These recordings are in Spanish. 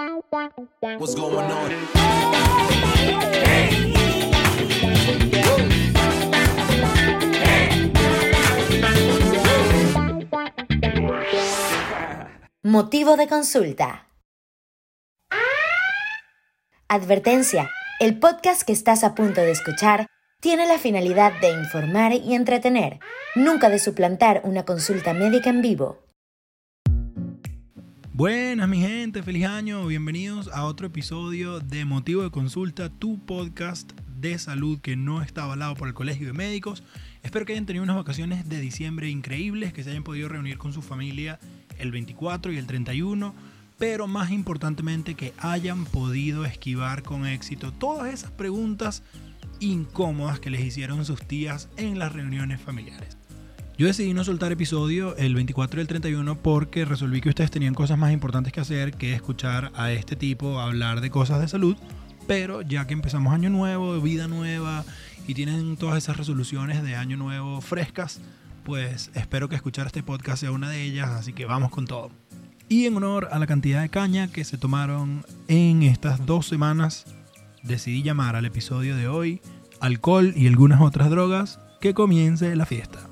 What's going on? Motivo de consulta. Advertencia. El podcast que estás a punto de escuchar tiene la finalidad de informar y entretener, nunca de suplantar una consulta médica en vivo. Buenas mi gente, feliz año, bienvenidos a otro episodio de Motivo de Consulta, tu podcast de salud que no está avalado por el Colegio de Médicos. Espero que hayan tenido unas vacaciones de diciembre increíbles, que se hayan podido reunir con su familia el 24 y el 31, pero más importantemente que hayan podido esquivar con éxito todas esas preguntas incómodas que les hicieron sus tías en las reuniones familiares. Yo decidí no soltar episodio el 24 y el 31 porque resolví que ustedes tenían cosas más importantes que hacer que escuchar a este tipo hablar de cosas de salud. Pero ya que empezamos año nuevo, vida nueva y tienen todas esas resoluciones de año nuevo frescas, pues espero que escuchar este podcast sea una de ellas, así que vamos con todo. Y en honor a la cantidad de caña que se tomaron en estas dos semanas, decidí llamar al episodio de hoy Alcohol y algunas otras drogas, que comience la fiesta.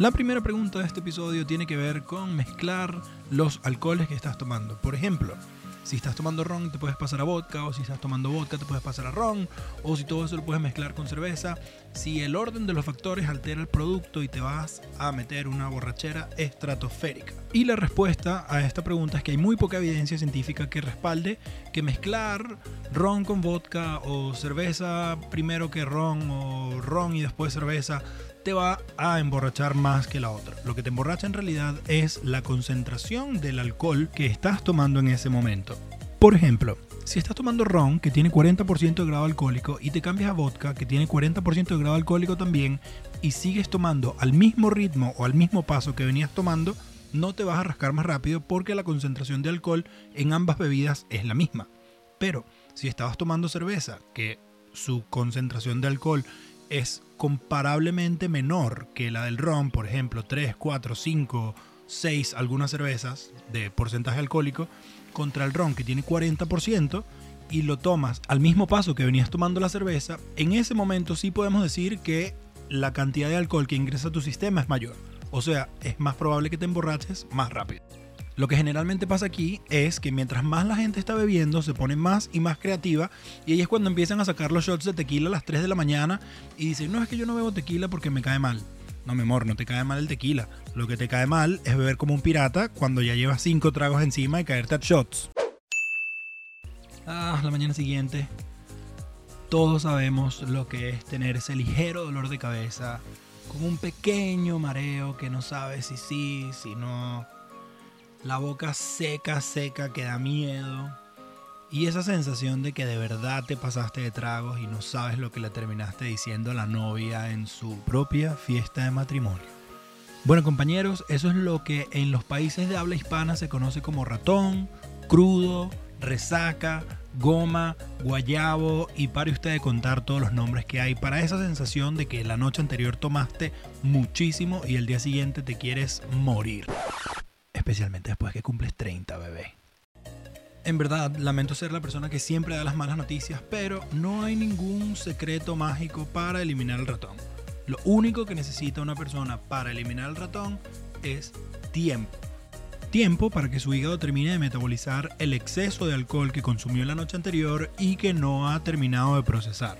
La primera pregunta de este episodio tiene que ver con mezclar los alcoholes que estás tomando. Por ejemplo, si estás tomando ron te puedes pasar a vodka, o si estás tomando vodka te puedes pasar a ron, o si todo eso lo puedes mezclar con cerveza. Si el orden de los factores altera el producto y te vas a meter una borrachera estratosférica. Y la respuesta a esta pregunta es que hay muy poca evidencia científica que respalde que mezclar ron con vodka o cerveza primero que ron o ron y después cerveza te va a emborrachar más que la otra. Lo que te emborracha en realidad es la concentración del alcohol que estás tomando en ese momento. Por ejemplo, si estás tomando ron que tiene 40% de grado alcohólico y te cambias a vodka que tiene 40% de grado alcohólico también y sigues tomando al mismo ritmo o al mismo paso que venías tomando, no te vas a rascar más rápido porque la concentración de alcohol en ambas bebidas es la misma. Pero si estabas tomando cerveza, que su concentración de alcohol es comparablemente menor que la del ron, por ejemplo, 3, 4, 5, 6 algunas cervezas de porcentaje alcohólico, contra el ron que tiene 40% y lo tomas al mismo paso que venías tomando la cerveza, en ese momento sí podemos decir que la cantidad de alcohol que ingresa a tu sistema es mayor. O sea, es más probable que te emborraches más rápido. Lo que generalmente pasa aquí es que mientras más la gente está bebiendo, se pone más y más creativa. Y ahí es cuando empiezan a sacar los shots de tequila a las 3 de la mañana y dicen, no es que yo no bebo tequila porque me cae mal. No, mi amor, no te cae mal el tequila. Lo que te cae mal es beber como un pirata cuando ya llevas 5 tragos encima y caerte a shots. Ah, la mañana siguiente. Todos sabemos lo que es tener ese ligero dolor de cabeza, con un pequeño mareo que no sabes si sí, si no, la boca seca, seca, que da miedo. Y esa sensación de que de verdad te pasaste de tragos y no sabes lo que le terminaste diciendo a la novia en su propia fiesta de matrimonio. Bueno compañeros, eso es lo que en los países de habla hispana se conoce como ratón, crudo, resaca, goma, guayabo y pare usted de contar todos los nombres que hay para esa sensación de que la noche anterior tomaste muchísimo y el día siguiente te quieres morir especialmente después que cumples 30, bebé. En verdad, lamento ser la persona que siempre da las malas noticias, pero no hay ningún secreto mágico para eliminar el ratón. Lo único que necesita una persona para eliminar el ratón es tiempo. Tiempo para que su hígado termine de metabolizar el exceso de alcohol que consumió la noche anterior y que no ha terminado de procesar.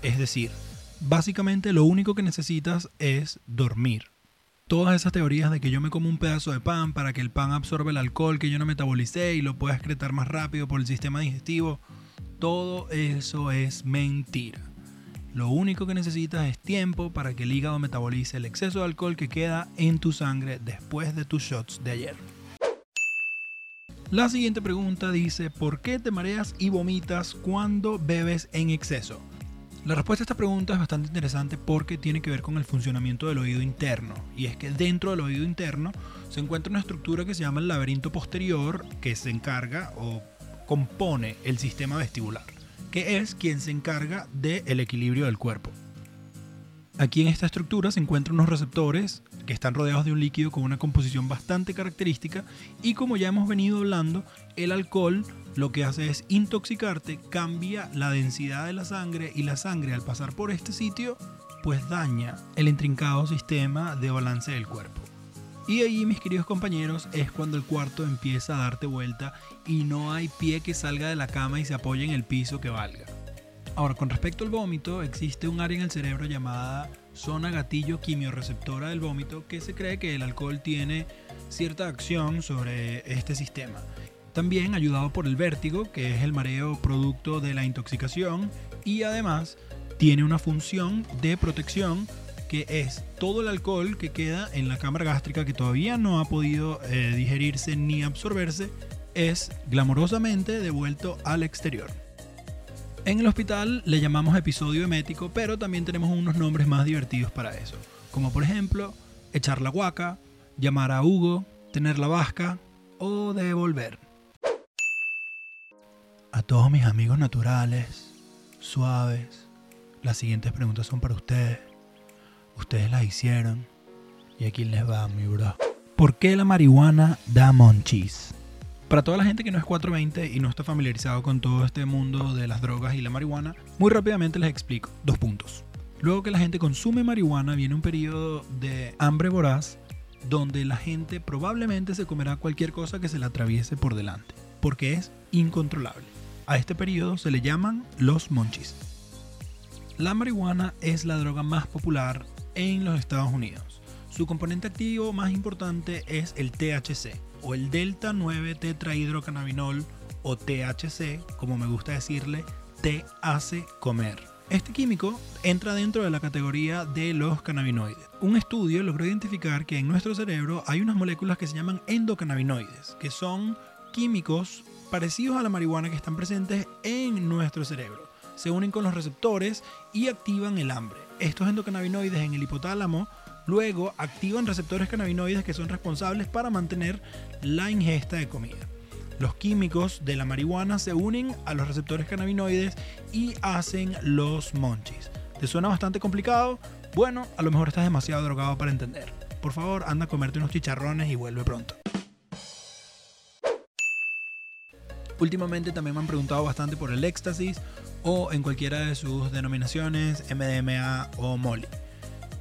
Es decir, básicamente lo único que necesitas es dormir todas esas teorías de que yo me como un pedazo de pan para que el pan absorba el alcohol que yo no metabolicé y lo pueda excretar más rápido por el sistema digestivo, todo eso es mentira. Lo único que necesitas es tiempo para que el hígado metabolice el exceso de alcohol que queda en tu sangre después de tus shots de ayer. La siguiente pregunta dice, ¿por qué te mareas y vomitas cuando bebes en exceso? La respuesta a esta pregunta es bastante interesante porque tiene que ver con el funcionamiento del oído interno. Y es que dentro del oído interno se encuentra una estructura que se llama el laberinto posterior que se encarga o compone el sistema vestibular, que es quien se encarga del equilibrio del cuerpo. Aquí en esta estructura se encuentran unos receptores que están rodeados de un líquido con una composición bastante característica y como ya hemos venido hablando, el alcohol lo que hace es intoxicarte, cambia la densidad de la sangre y la sangre al pasar por este sitio pues daña el intrincado sistema de balance del cuerpo. Y ahí, mis queridos compañeros, es cuando el cuarto empieza a darte vuelta y no hay pie que salga de la cama y se apoye en el piso que valga. Ahora, con respecto al vómito, existe un área en el cerebro llamada zona gatillo quimioreceptora del vómito que se cree que el alcohol tiene cierta acción sobre este sistema. También ayudado por el vértigo, que es el mareo producto de la intoxicación, y además tiene una función de protección que es todo el alcohol que queda en la cámara gástrica que todavía no ha podido eh, digerirse ni absorberse, es glamorosamente devuelto al exterior. En el hospital le llamamos episodio emético, pero también tenemos unos nombres más divertidos para eso, como por ejemplo echar la guaca, llamar a Hugo, tener la vasca o devolver. A todos mis amigos naturales, suaves, las siguientes preguntas son para ustedes. Ustedes las hicieron. Y aquí les va, mi bro. ¿Por qué la marihuana da monchis? Para toda la gente que no es 420 y no está familiarizado con todo este mundo de las drogas y la marihuana, muy rápidamente les explico. Dos puntos. Luego que la gente consume marihuana, viene un periodo de hambre voraz donde la gente probablemente se comerá cualquier cosa que se le atraviese por delante, porque es incontrolable. A este periodo se le llaman los monchis. La marihuana es la droga más popular en los Estados Unidos. Su componente activo más importante es el THC o el delta 9 tetrahidrocannabinol o THC, como me gusta decirle, te hace comer. Este químico entra dentro de la categoría de los cannabinoides. Un estudio logró identificar que en nuestro cerebro hay unas moléculas que se llaman endocannabinoides, que son químicos parecidos a la marihuana que están presentes en nuestro cerebro se unen con los receptores y activan el hambre. Estos endocannabinoides en el hipotálamo luego activan receptores cannabinoides que son responsables para mantener la ingesta de comida. Los químicos de la marihuana se unen a los receptores cannabinoides y hacen los monchis. ¿Te suena bastante complicado? Bueno, a lo mejor estás demasiado drogado para entender. Por favor, anda a comerte unos chicharrones y vuelve pronto. Últimamente también me han preguntado bastante por el éxtasis o en cualquiera de sus denominaciones, MDMA o MOLI.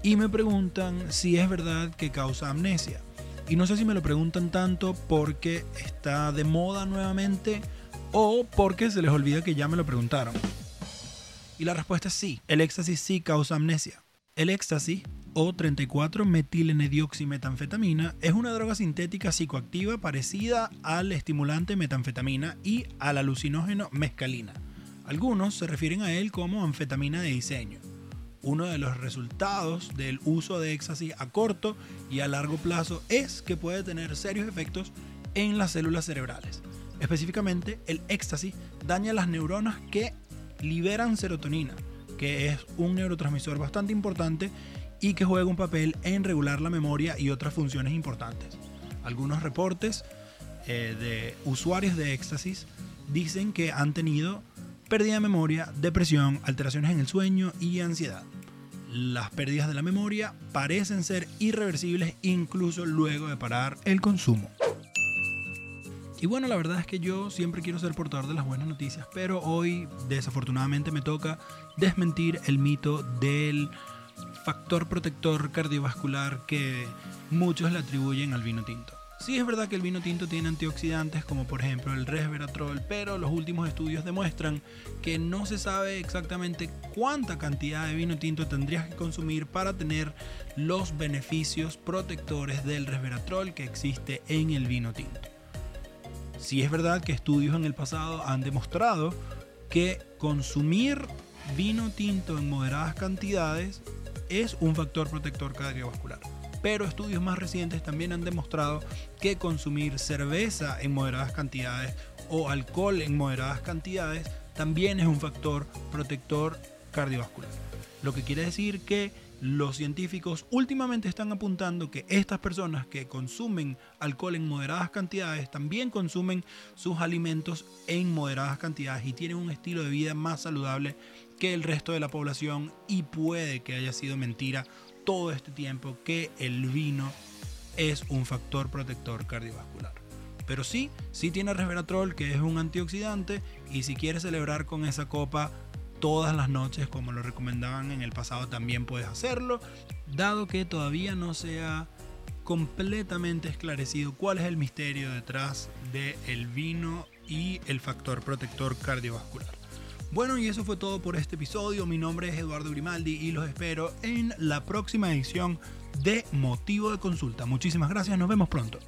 Y me preguntan si es verdad que causa amnesia. Y no sé si me lo preguntan tanto porque está de moda nuevamente o porque se les olvida que ya me lo preguntaron. Y la respuesta es sí, el éxtasis sí causa amnesia. El éxtasis o 34 metanfetamina es una droga sintética psicoactiva parecida al estimulante metanfetamina y al alucinógeno mescalina. Algunos se refieren a él como anfetamina de diseño. Uno de los resultados del uso de éxtasis a corto y a largo plazo es que puede tener serios efectos en las células cerebrales. Específicamente, el éxtasis daña las neuronas que liberan serotonina, que es un neurotransmisor bastante importante y que juega un papel en regular la memoria y otras funciones importantes. Algunos reportes eh, de usuarios de éxtasis dicen que han tenido pérdida de memoria, depresión, alteraciones en el sueño y ansiedad. Las pérdidas de la memoria parecen ser irreversibles incluso luego de parar el consumo. Y bueno, la verdad es que yo siempre quiero ser portador de las buenas noticias, pero hoy desafortunadamente me toca desmentir el mito del factor protector cardiovascular que muchos le atribuyen al vino tinto. Sí es verdad que el vino tinto tiene antioxidantes como por ejemplo el resveratrol, pero los últimos estudios demuestran que no se sabe exactamente cuánta cantidad de vino tinto tendrías que consumir para tener los beneficios protectores del resveratrol que existe en el vino tinto. Sí es verdad que estudios en el pasado han demostrado que consumir vino tinto en moderadas cantidades es un factor protector cardiovascular pero estudios más recientes también han demostrado que consumir cerveza en moderadas cantidades o alcohol en moderadas cantidades también es un factor protector cardiovascular. Lo que quiere decir que los científicos últimamente están apuntando que estas personas que consumen alcohol en moderadas cantidades también consumen sus alimentos en moderadas cantidades y tienen un estilo de vida más saludable que el resto de la población y puede que haya sido mentira todo este tiempo que el vino es un factor protector cardiovascular. Pero sí, sí tiene resveratrol, que es un antioxidante, y si quieres celebrar con esa copa todas las noches, como lo recomendaban en el pasado, también puedes hacerlo, dado que todavía no se ha completamente esclarecido cuál es el misterio detrás del vino y el factor protector cardiovascular. Bueno, y eso fue todo por este episodio. Mi nombre es Eduardo Grimaldi y los espero en la próxima edición de Motivo de Consulta. Muchísimas gracias, nos vemos pronto.